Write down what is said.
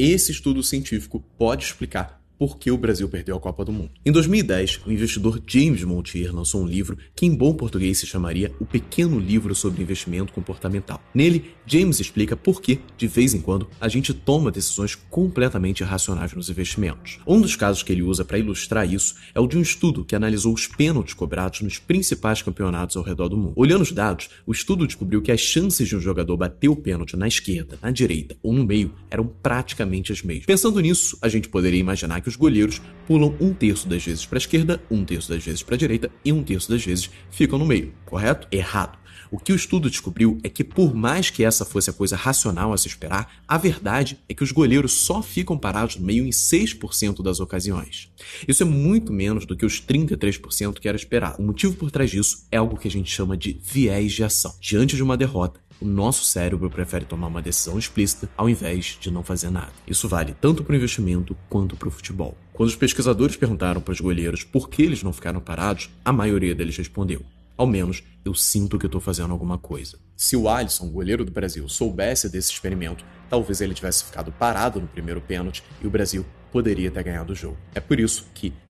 Esse estudo científico pode explicar por que o Brasil perdeu a Copa do Mundo. Em 2010, o investidor James Montier lançou um livro que, em bom português, se chamaria O Pequeno Livro sobre Investimento Comportamental. Nele, James explica por que, de vez em quando, a gente toma decisões completamente irracionais nos investimentos. Um dos casos que ele usa para ilustrar isso é o de um estudo que analisou os pênaltis cobrados nos principais campeonatos ao redor do mundo. Olhando os dados, o estudo descobriu que as chances de um jogador bater o pênalti na esquerda, na direita ou no meio eram praticamente as mesmas. Pensando nisso, a gente poderia imaginar que que os goleiros pulam um terço das vezes para a esquerda, um terço das vezes para a direita e um terço das vezes ficam no meio, correto? Errado. O que o estudo descobriu é que, por mais que essa fosse a coisa racional a se esperar, a verdade é que os goleiros só ficam parados no meio em 6% das ocasiões. Isso é muito menos do que os 33% que era esperado. O motivo por trás disso é algo que a gente chama de viés de ação. Diante de uma derrota, o nosso cérebro prefere tomar uma decisão explícita ao invés de não fazer nada. Isso vale tanto para o investimento quanto para o futebol. Quando os pesquisadores perguntaram para os goleiros por que eles não ficaram parados, a maioria deles respondeu: ao menos eu sinto que estou fazendo alguma coisa. Se o Alisson, goleiro do Brasil, soubesse desse experimento, talvez ele tivesse ficado parado no primeiro pênalti e o Brasil poderia ter ganhado o jogo. É por isso que